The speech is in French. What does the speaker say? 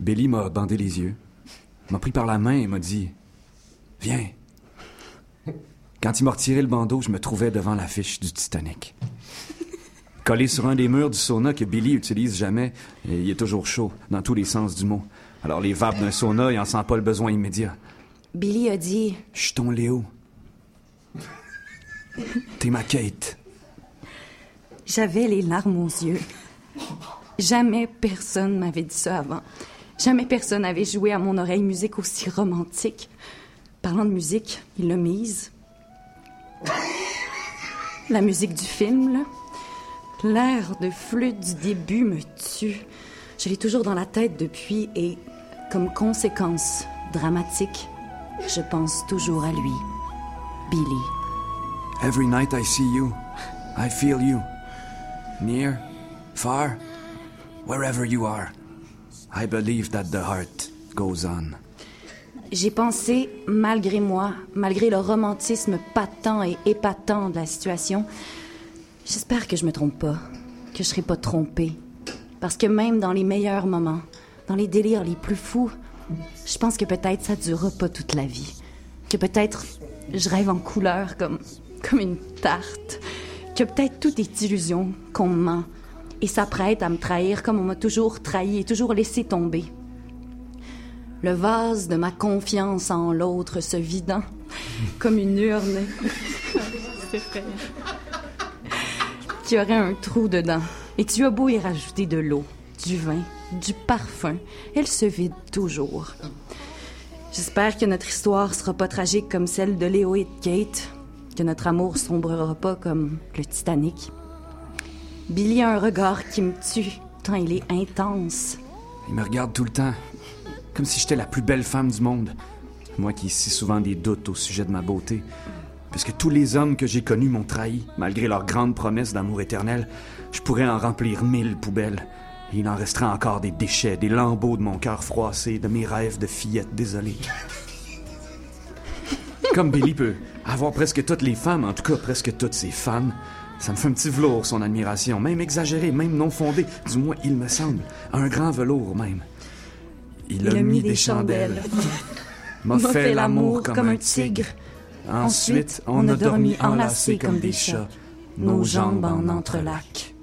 Billy m'a bandé les yeux, m'a pris par la main et m'a dit Viens. Quand il m'a retiré le bandeau, je me trouvais devant l'affiche du Titanic. Collé sur un des murs du sauna que Billy utilise jamais, et il est toujours chaud, dans tous les sens du mot. Alors les vapes d'un sauna, il en sent pas le besoin immédiat. Billy a dit Je suis ton Léo. T'es ma Kate. J'avais les larmes aux yeux. Jamais personne m'avait dit ça avant. Jamais personne n'avait joué à mon oreille musique aussi romantique. Parlant de musique, il l'a mise. La musique du film, là. L'air de flûte du début me tue. Je l'ai toujours dans la tête depuis et, comme conséquence dramatique, je pense toujours à lui. Billy. Every night I see you, I feel you. Near, far, wherever you are. I believe that the heart goes on. J'ai pensé, malgré moi, malgré le romantisme patent et épatant de la situation, j'espère que je me trompe pas, que je serai pas trompée. Parce que même dans les meilleurs moments, dans les délires les plus fous, je pense que peut-être ça durera pas toute la vie. Que peut-être je rêve en couleur comme, comme une tarte. Que peut-être tout est illusion, qu'on me ment. Et s'apprête à me trahir comme on m'a toujours trahi et toujours laissé tomber. Le vase de ma confiance en l'autre se vidant comme une urne. Qui aurait un trou dedans. Et tu as beau y rajouter de l'eau, du vin, du parfum, elle se vide toujours. J'espère que notre histoire sera pas tragique comme celle de Léo et de Kate, que notre amour sombrera pas comme le Titanic. Billy a un regard qui me tue, tant il est intense. Il me regarde tout le temps, comme si j'étais la plus belle femme du monde. Moi qui ai si souvent des doutes au sujet de ma beauté. Puisque tous les hommes que j'ai connus m'ont trahi, malgré leurs grandes promesses d'amour éternel, je pourrais en remplir mille poubelles. Et il en resterait encore des déchets, des lambeaux de mon cœur froissé, de mes rêves de fillette désolée. Comme Billy peut avoir presque toutes les femmes, en tout cas presque toutes ses femmes, ça me fait un petit velours, son admiration, même exagéré, même non fondé, du moins il me semble, un grand velours même. Il, a, mis, des chandelles, m'a fait l'amour comme un tigre. Ensuite, on a dormi enlacés comme des chats, nos jambes en entrelacs.